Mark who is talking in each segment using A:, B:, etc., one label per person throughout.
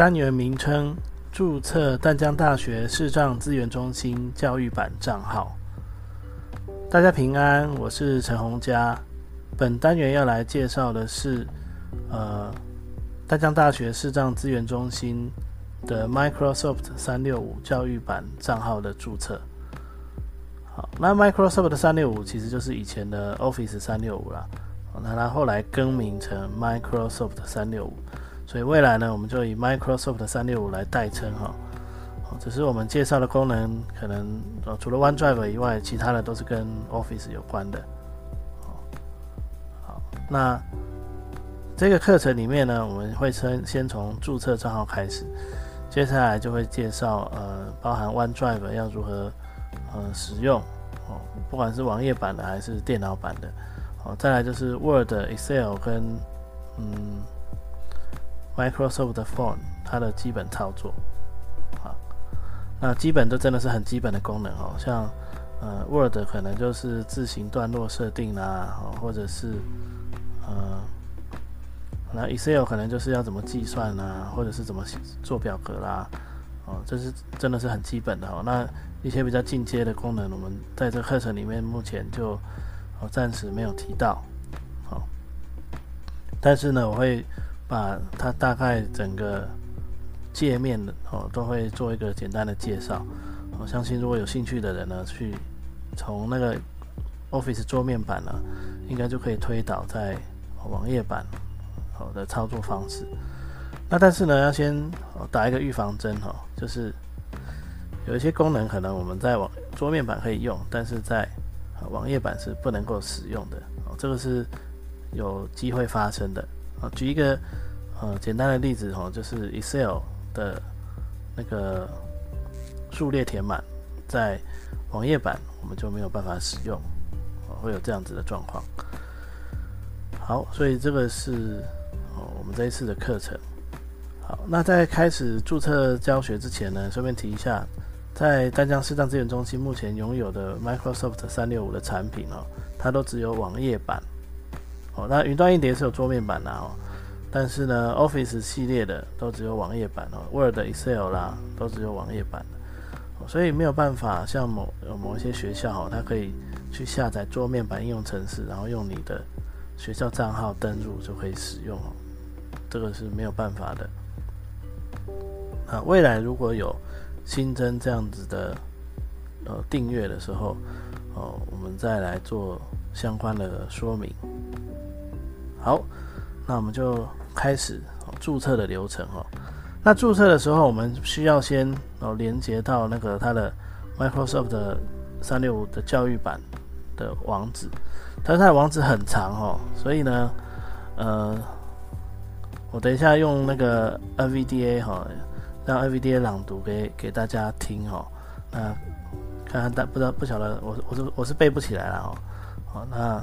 A: 单元名称：注册淡江大学视障资源中心教育版账号。大家平安，我是陈洪佳。本单元要来介绍的是，呃，淡江大学视障资源中心的 Microsoft 三六五教育版账号的注册。好，那 Microsoft 三六五其实就是以前的 Office 三六五啦，那它后来更名成 Microsoft 三六五。所以未来呢，我们就以 Microsoft 三六五来代称哈。只是我们介绍的功能可能呃除了 OneDrive 以外，其他的都是跟 Office 有关的。好，那这个课程里面呢，我们会先先从注册账号开始，接下来就会介绍呃包含 OneDrive 要如何呃使用哦，不管是网页版的还是电脑版的。哦，再来就是 Word、Excel 跟嗯。Microsoft 的 Phone 它的基本操作，好，那基本都真的是很基本的功能哦，像呃 Word 可能就是字形段落设定啦，哦，或者是呃，那 Excel 可能就是要怎么计算啦，或者是怎么做表格啦，哦，这是真的是很基本的哦。那一些比较进阶的功能，我们在这课程里面目前就哦暂时没有提到，好，但是呢，我会。把它大概整个界面的哦，都会做一个简单的介绍。我相信如果有兴趣的人呢，去从那个 Office 桌面版呢，应该就可以推导在网页版好的操作方式。那但是呢，要先打一个预防针哈，就是有一些功能可能我们在网桌面版可以用，但是在网页版是不能够使用的哦，这个是有机会发生的。啊，举一个呃简单的例子哦，就是 Excel 的那个数列填满，在网页版我们就没有办法使用，会有这样子的状况。好，所以这个是哦我们这一次的课程。好，那在开始注册教学之前呢，顺便提一下，在丹江视障资源中心目前拥有的 Microsoft 三六五的产品哦，它都只有网页版。哦，那云端硬碟是有桌面版的哦，但是呢，Office 系列的都只有网页版哦，Word、Excel 啦都只有网页版的，所以没有办法像某某一些学校哦，它可以去下载桌面版应用程式，然后用你的学校账号登录就可以使用哦，这个是没有办法的。啊，未来如果有新增这样子的呃订阅的时候，哦，我们再来做相关的说明。好，那我们就开始注册的流程哦。那注册的时候，我们需要先哦连接到那个它的 Microsoft 的三六五的教育版的网址，但是它的网址很长哦，所以呢，呃，我等一下用那个 NVDA 哈，让 NVDA 朗读给给大家听哦。那看看大不知道不晓得，我我是我是背不起来了哦。好，那。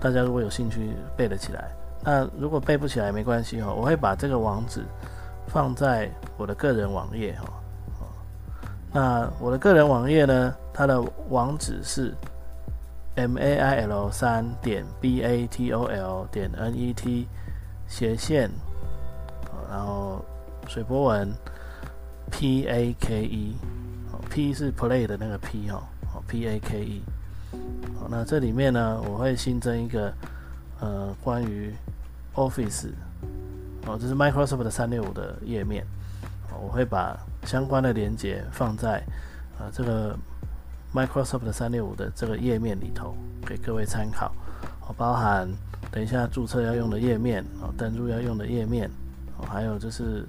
A: 大家如果有兴趣背得起来，那如果背不起来没关系哦，我会把这个网址放在我的个人网页哈。那我的个人网页呢，它的网址是 m a i l 三点 b a t o l 点 n e t 斜线，然后水波纹 p a k e，p 是 play 的那个 p 哦，p a k e。好，那这里面呢，我会新增一个呃关于 Office 哦，这是 Microsoft 的三六五的页面，我会把相关的连接放在呃这个 Microsoft 的三六五的这个页面里头，给各位参考。哦，包含等一下注册要用的页面，哦，登录要用的页面，哦，还有就是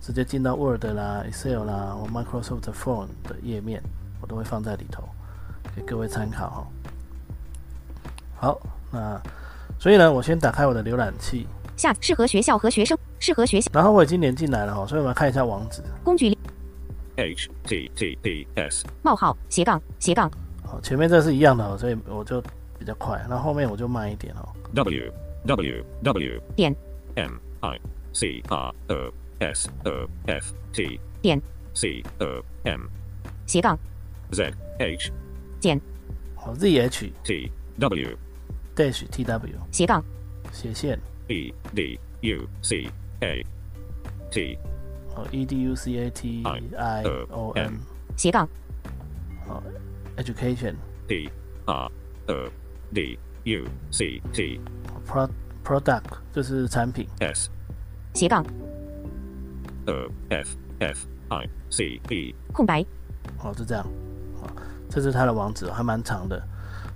A: 直接进到 Word 啦、Excel 啦或 Microsoft Phone 的页面，我都会放在里头。给各位参考。哈。好，那所以呢，我先打开我的浏览器，
B: 下适合学校和学生，适合学校。
A: 然后我已经连进来了哈，所以我们来看一下网址。
B: 工具
C: https
B: 冒号斜杠斜杠。
A: 好，前面这是一样的哦，所以我就比较快，那后面我就慢一点哦。
C: w w w
B: 点。
C: M i c r o s o f t
B: 点。
C: C o m
B: 斜杠。
C: Z h
B: 减
A: 好，zh
C: t w
A: dash tw
B: 斜杠
A: 斜线
C: e d u c a t
A: 哦，educati o m
B: 斜杠
A: 好，education
C: d r o d u c t
A: pro product 就是产品
C: ，s
B: 斜杠
C: o f f i c e
B: 空白
A: 好，就这样，好，这是它的网址，还蛮长的。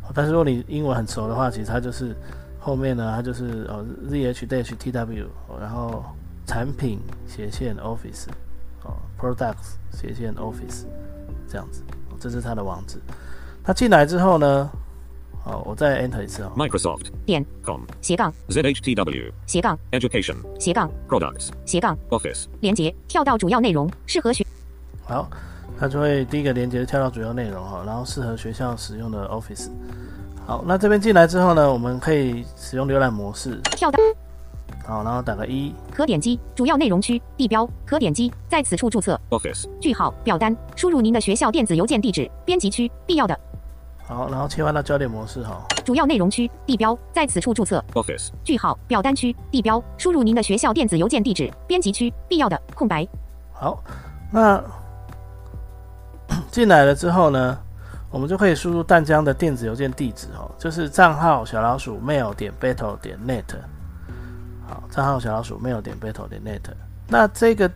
A: 好但是如果你英文很熟的话，其实它就是后面呢，它就是哦 zh dash tw，哦然后产品斜线 office，哦 products 斜线 office 这样子，哦这是它的网址。它进来之后呢，哦，我再 enter 一次哦
C: ，Microsoft
B: 点
C: com
B: 斜杠
C: z h t w
B: 斜杠
C: education
B: 斜杠
C: products
B: 斜杠
C: office
B: 连接跳到主要内容，适合学
A: 好，它就会第一个连接跳到主要内容哈，然后适合学校使用的 Office。好，那这边进来之后呢，我们可以使用浏览模式，
B: 跳到
A: 好，然后打个一，
B: 可点击主要内容区地标，可点击在此处注册。
C: Office
B: 句号表单，输入您的学校电子邮件地址，编辑区必要的。
A: 好，然后切换到焦点模式哈，
B: 主要内容区地标，在此处注册
C: office
B: 句号表单区地标，输入您的学校电子邮件地址，编辑区必要的空白。
A: 好，那进来了之后呢，我们就可以输入淡江的电子邮件地址哦，就是账号小老鼠 mail 点 battle 点 net。好，账号小老鼠 mail 点 battle 点 net。那这个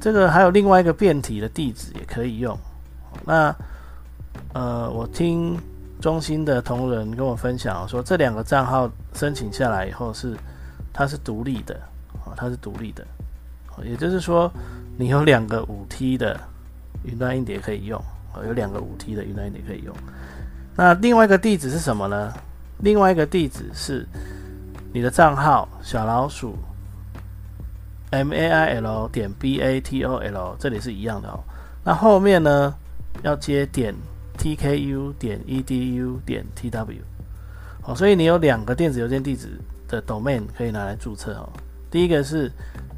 A: 这个还有另外一个变体的地址也可以用。那呃，我听中心的同仁跟我分享说，这两个账号申请下来以后是它是独立的，啊，它是独立的。也就是说，你有两个五 T 的云端硬碟可以用，哦，有两个五 T 的云端硬碟可以用。那另外一个地址是什么呢？另外一个地址是你的账号小老鼠 m a i l 点 b a t o l，这里是一样的哦。那后面呢要接点 t k u 点 e d u 点 t w，哦，所以你有两个电子邮件地址的 domain 可以拿来注册哦。第一个是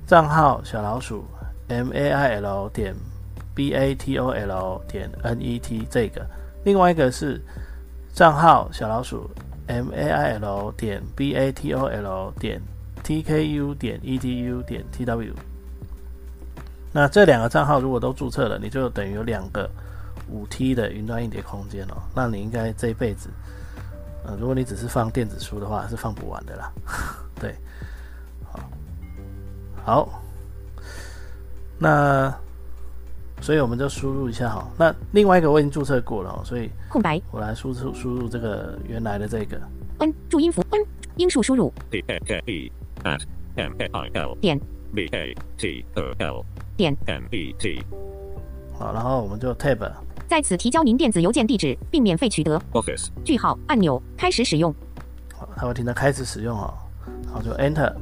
A: 账号小老鼠 m a i l 点 b a t o l 点 n e t 这个，另外一个是账号小老鼠 m a i l 点 b a t o l 点 t k u 点 e d u 点 t w。那这两个账号如果都注册了，你就等于有两个五 T 的云端硬碟空间哦。那你应该这一辈子，呃，如果你只是放电子书的话，是放不完的啦。对，好，好，那所以我们就输入一下哈。那另外一个我已经注册过了哦，所以
B: 空白。
A: 我来输出输入这个原来的这个。
B: n 注音符 n 音数输入。
C: P a k e at m a i l
B: 点。
C: B a t o l
B: 点。
C: M e t
A: 好，然后我们就 tab
B: 在此提交您电子邮件地址，并免费取得。
C: Office
B: 句号按钮开始使用。
A: 好，它会听到开始使用哦，然后就 enter，好，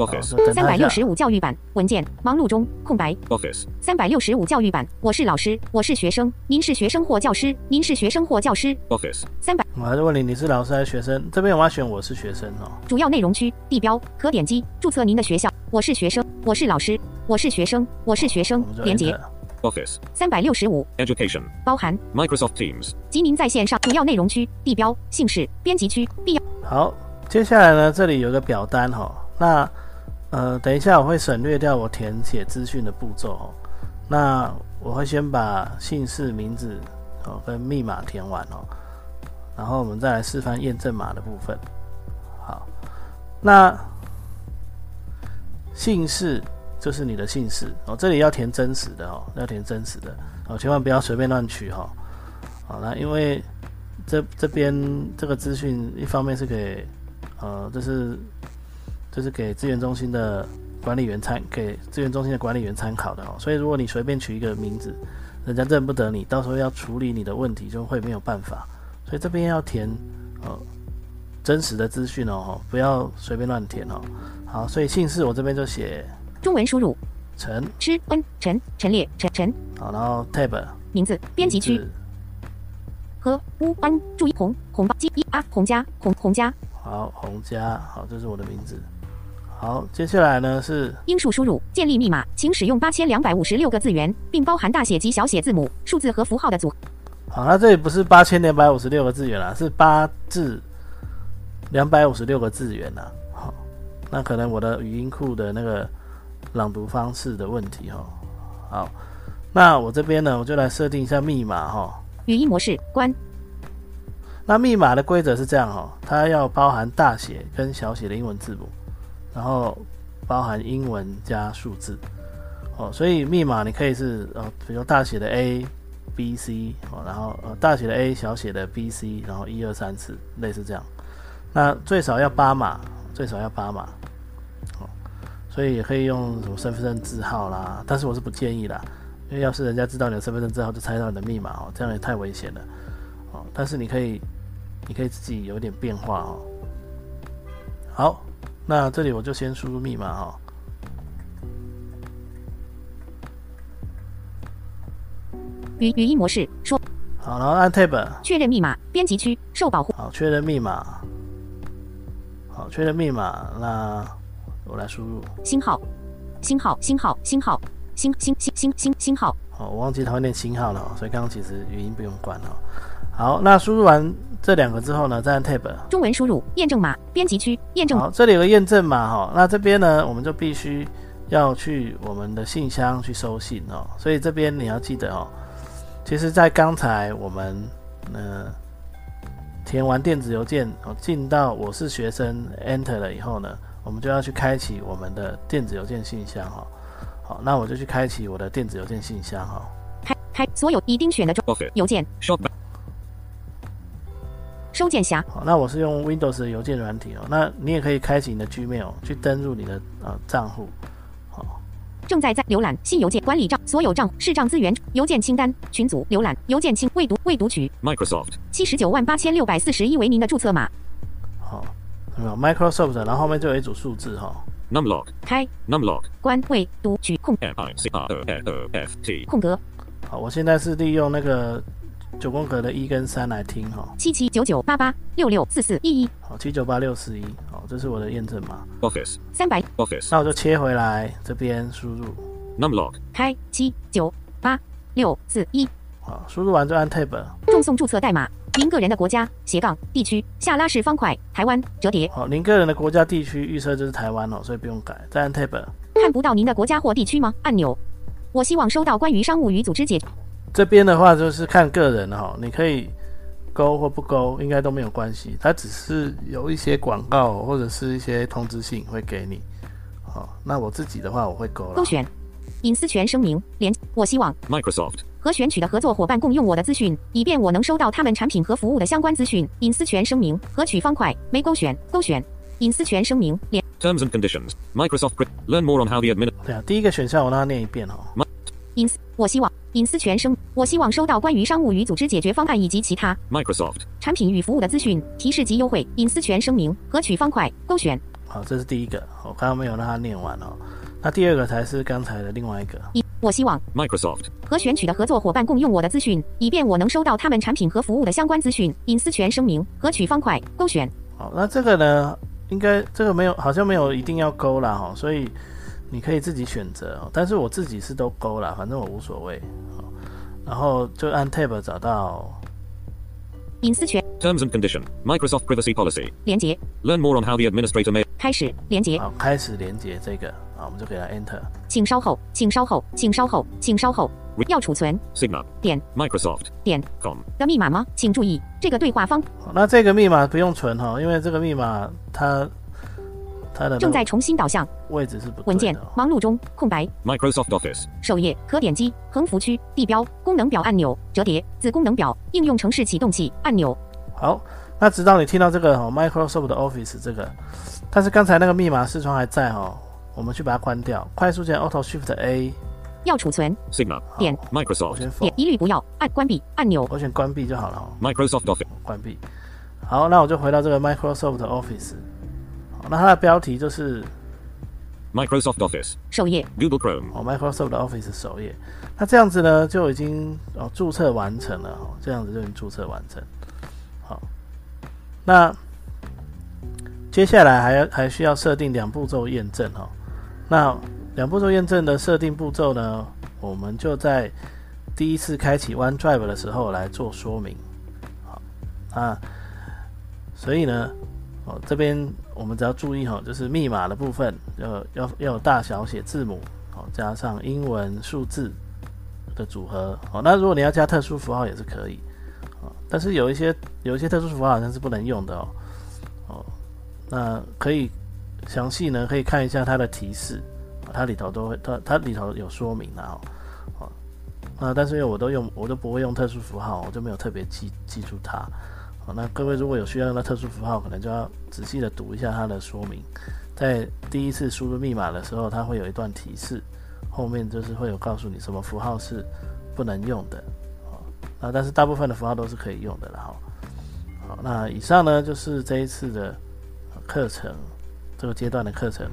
C: office。
B: 三百六十五教育版文件忙碌中空白。
C: Office
B: 三百六十五教育版我是老师，我是学生，您是学生或教师，您是学生或教师。
C: Office
B: 三百
A: 我还是问你，你是老师还是学生？这边我要选我是学生哦。
B: 主要内容区地标可点击注册您的学校，我是学生，我是老师，我是学生，我是学生连接
C: office
B: 三百六十五
C: education
B: 包含
C: Microsoft Teams
B: 及您在线上主要内容区地标姓氏编辑区必要
A: 好，接下来呢，这里有个表单哈、那呃，等一下我会省略掉我填写资讯的步骤哦。那我会先把姓氏、名字哦跟密码填完哦，然后我们再来示范验证码的部分。好，那姓氏就是你的姓氏哦，这里要填真实的哦，要填真实的哦，千万不要随便乱取哈、好，那因为这这边这个资讯，一方面是给呃，这是这是给资源中心的管理员参给资源中心的管理员参考的哦。所以如果你随便取一个名字，人家认不得你，到时候要处理你的问题就会没有办法。所以这边要填哦真实的资讯哦，不要随便乱填哦。好，所以姓氏我这边就写
B: 中文输入
A: 陈，
B: 吃恩陈陈列陈陈
A: 好，然后 tab
B: 名字编辑区和乌安注意红红包鸡一啊红家红红家
A: 好，红家，好，这是我的名字。好，接下来呢是
B: 英数输入建立密码，请使用八千两百五十六个字元，并包含大写及小写字母、数字和符号的组合。
A: 好，那这里不是八千两百五十六个字元啦，是八至两百五十六个字元啦。好，那可能我的语音库的那个朗读方式的问题哈。好，那我这边呢，我就来设定一下密码哈。
B: 语音模式关，
A: 那密码的规则是这样哈，它要包含大写跟小写的英文字母，然后包含英文加数字。哦，所以密码你可以是呃，比如大写的 A、B、C 哦，然后呃大写的 A、小写的 B、C，然后一二三四，类似这样。那最少要八码，最少要八码。哦，所以也可以用什么身份证字号啦，但是我是不建议啦，因为要是人家知道你的身份证字号就猜到你的密码哦，这样也太危险了。哦，但是你可以，你可以自己有点变化哦。好，那这里我就先输入密码哈、哦。
B: 语语音模式说
A: 好，然后按 Tab，
B: 确认密码编辑区受保护
A: 好，确认密码。好，确认密码，那我来输入。
B: 星号星号星号星号星星星星星星号
A: 好，我忘记它会念星号了哦，所以刚刚其实语音不用关哦。好，那输入完这两个之后呢，再按 Tab。
B: 中文输入验证码编辑区验证
A: 好，这里有个验证码哈，那这边呢，我们就必须要去我们的信箱去收信哦，所以这边你要记得哦。其实，在刚才我们呃填完电子邮件哦，进到我是学生 Enter 了以后呢，我们就要去开启我们的电子邮件信箱哈。好，那我就去开启我的电子邮件信箱哈。
B: 开开所有已定选的中.邮件
C: Shop.
B: 收件匣
A: 好，那我是用 Windows 的邮件软体哦，那你也可以开启你的 Gmail 去登入你的呃账户。好，
B: 正在在浏览新邮件管理账所有账视账资源邮件清单群组浏览邮件清未读未读取
C: Microsoft.
B: 七十九万八千六百四十一为您的注册码
A: 好，有没有 Microsoft？然后后面就有一组数字哈。
C: Numlog.
B: 开
C: Numlog.
B: 关未读取空
C: m i c r f t
B: 空格
A: 好，我现在是利用那个九宫格的一跟三来听哈。
B: 七七九九八八六六四四一一
A: 好，七九八六四一，好，这是我的验证码。
C: Office.
B: 三百
C: Office.
A: 那我就切回来这边输入
C: ，Num Lock，
B: 开七九八六四一
A: 好，输入完就按 Tab。
B: 重送注册代码您个人的国家斜杠地区下拉式方块台湾折叠
A: 好，您个人的国家地区预设就是台湾哦，所以不用改，再按 Tab。
B: 看不到您的国家或地区吗？按钮。我希望收到关于商务与组织解
A: 这边的话就是看个人哈，你可以勾或不勾，应该都没有关系。它只是有一些广告或者是一些通知信会给你。好，那我自己的话我会勾了
B: 勾。选隐私权声明连。我希望
C: Microsoft.
B: 和选取的合作伙伴共用我的资讯，以便我能收到他们产品和服务的相关资讯。隐私权声明合取方块没勾选，勾选隐私权声明连
C: Terms and conditions. Microsoft. Learn more on how the admin.
A: 对啊，第一个选项我让它念一遍哦。
B: 隐私。我希望隐私权声。我希望收到关于商务与组织解决方案以及其他
C: Microsoft.
B: 产品与服务的资讯、提示及优惠。隐私权声明合取方块勾选
A: 好，这是第一个，我刚刚没有让他念完哦。那第二个才是刚才的另外一个。
B: 一。我希望
C: Microsoft.
B: 和选取的合作伙伴共用我的资讯，以便我能收到他们产品和服务的相关资讯。隐私权声明合取方块勾选
A: 好，那这个呢，应该这个没有，好像没有一定要勾了哈，所以你可以自己选择哦。但是我自己是都勾了，反正我无所谓。好，然后就按 Tab 找到
B: 隐私权
C: Terms and condition. Microsoft privacy policy.
B: 连接
C: Learn more on how the administrator may.
B: 开始连接，
A: 好开始连接这个啊，我们就给它 Enter。
B: 请稍后，请稍后，请稍后，请稍后。要储存
C: Sigma.
B: 点
C: Microsoft.
B: 点
C: Com.
B: 的密码吗？请注意，这个对话方，
A: 那这个密码不用存哈，因为这个密码它它的
B: 正在重新导向
A: 位置是不
B: 文件
A: 哦，
B: 忙碌中，空白。
C: Microsoft Office.
B: 首页可点击横幅区地标功能表按钮折叠子功能表应用程式启动器按钮
A: 好，那直到你听到这个哦 Microsoft Office 这个，但是刚才那个密码视窗还在哦，我们去把它关掉，快速键 Auto Shift A，
B: 要储存
C: Sigma.
B: 点
C: Microsoft.
B: 点，一律不要按关闭按钮。
A: 我选关闭就好了哦。
C: Microsoft Office.
A: 关闭。好，那我就回到这个 Microsoft Office。好，那它的标题就是
C: Microsoft Office.
B: 首页
C: Google Chrome.
A: 哦 Microsoft Office 首页。那这样子呢，就已经哦注册完成了哦，这样子就已经注册完成。好，那接下来还要还需要设定两步骤验证哦。那两步骤验证的设定步骤呢，我们就在第一次开启 OneDrive 的时候来做说明。好，啊，所以呢，哦这边我们只要注意哈、就是密码的部分要要要有大小写字母，哦加上英文数字的组合。好，那如果你要加特殊符号也是可以。啊，但是有一些有一些特殊符号好像是不能用的哦。哦，那可以详细呢可以看一下它的提示，它里头都会它它里头有说明的哦。哦，那但是因为我都用我都不会用特殊符号，我就没有特别记记住它。好，那各位如果有需要用到特殊符号，可能就要仔细的读一下它的说明。在第一次输入密码的时候，它会有一段提示，后面就是会有告诉你什么符号是不能用的。好，那但是大部分的符号都是可以用的了哈。好，那以上呢就是这一次的课程，这个阶段的课程。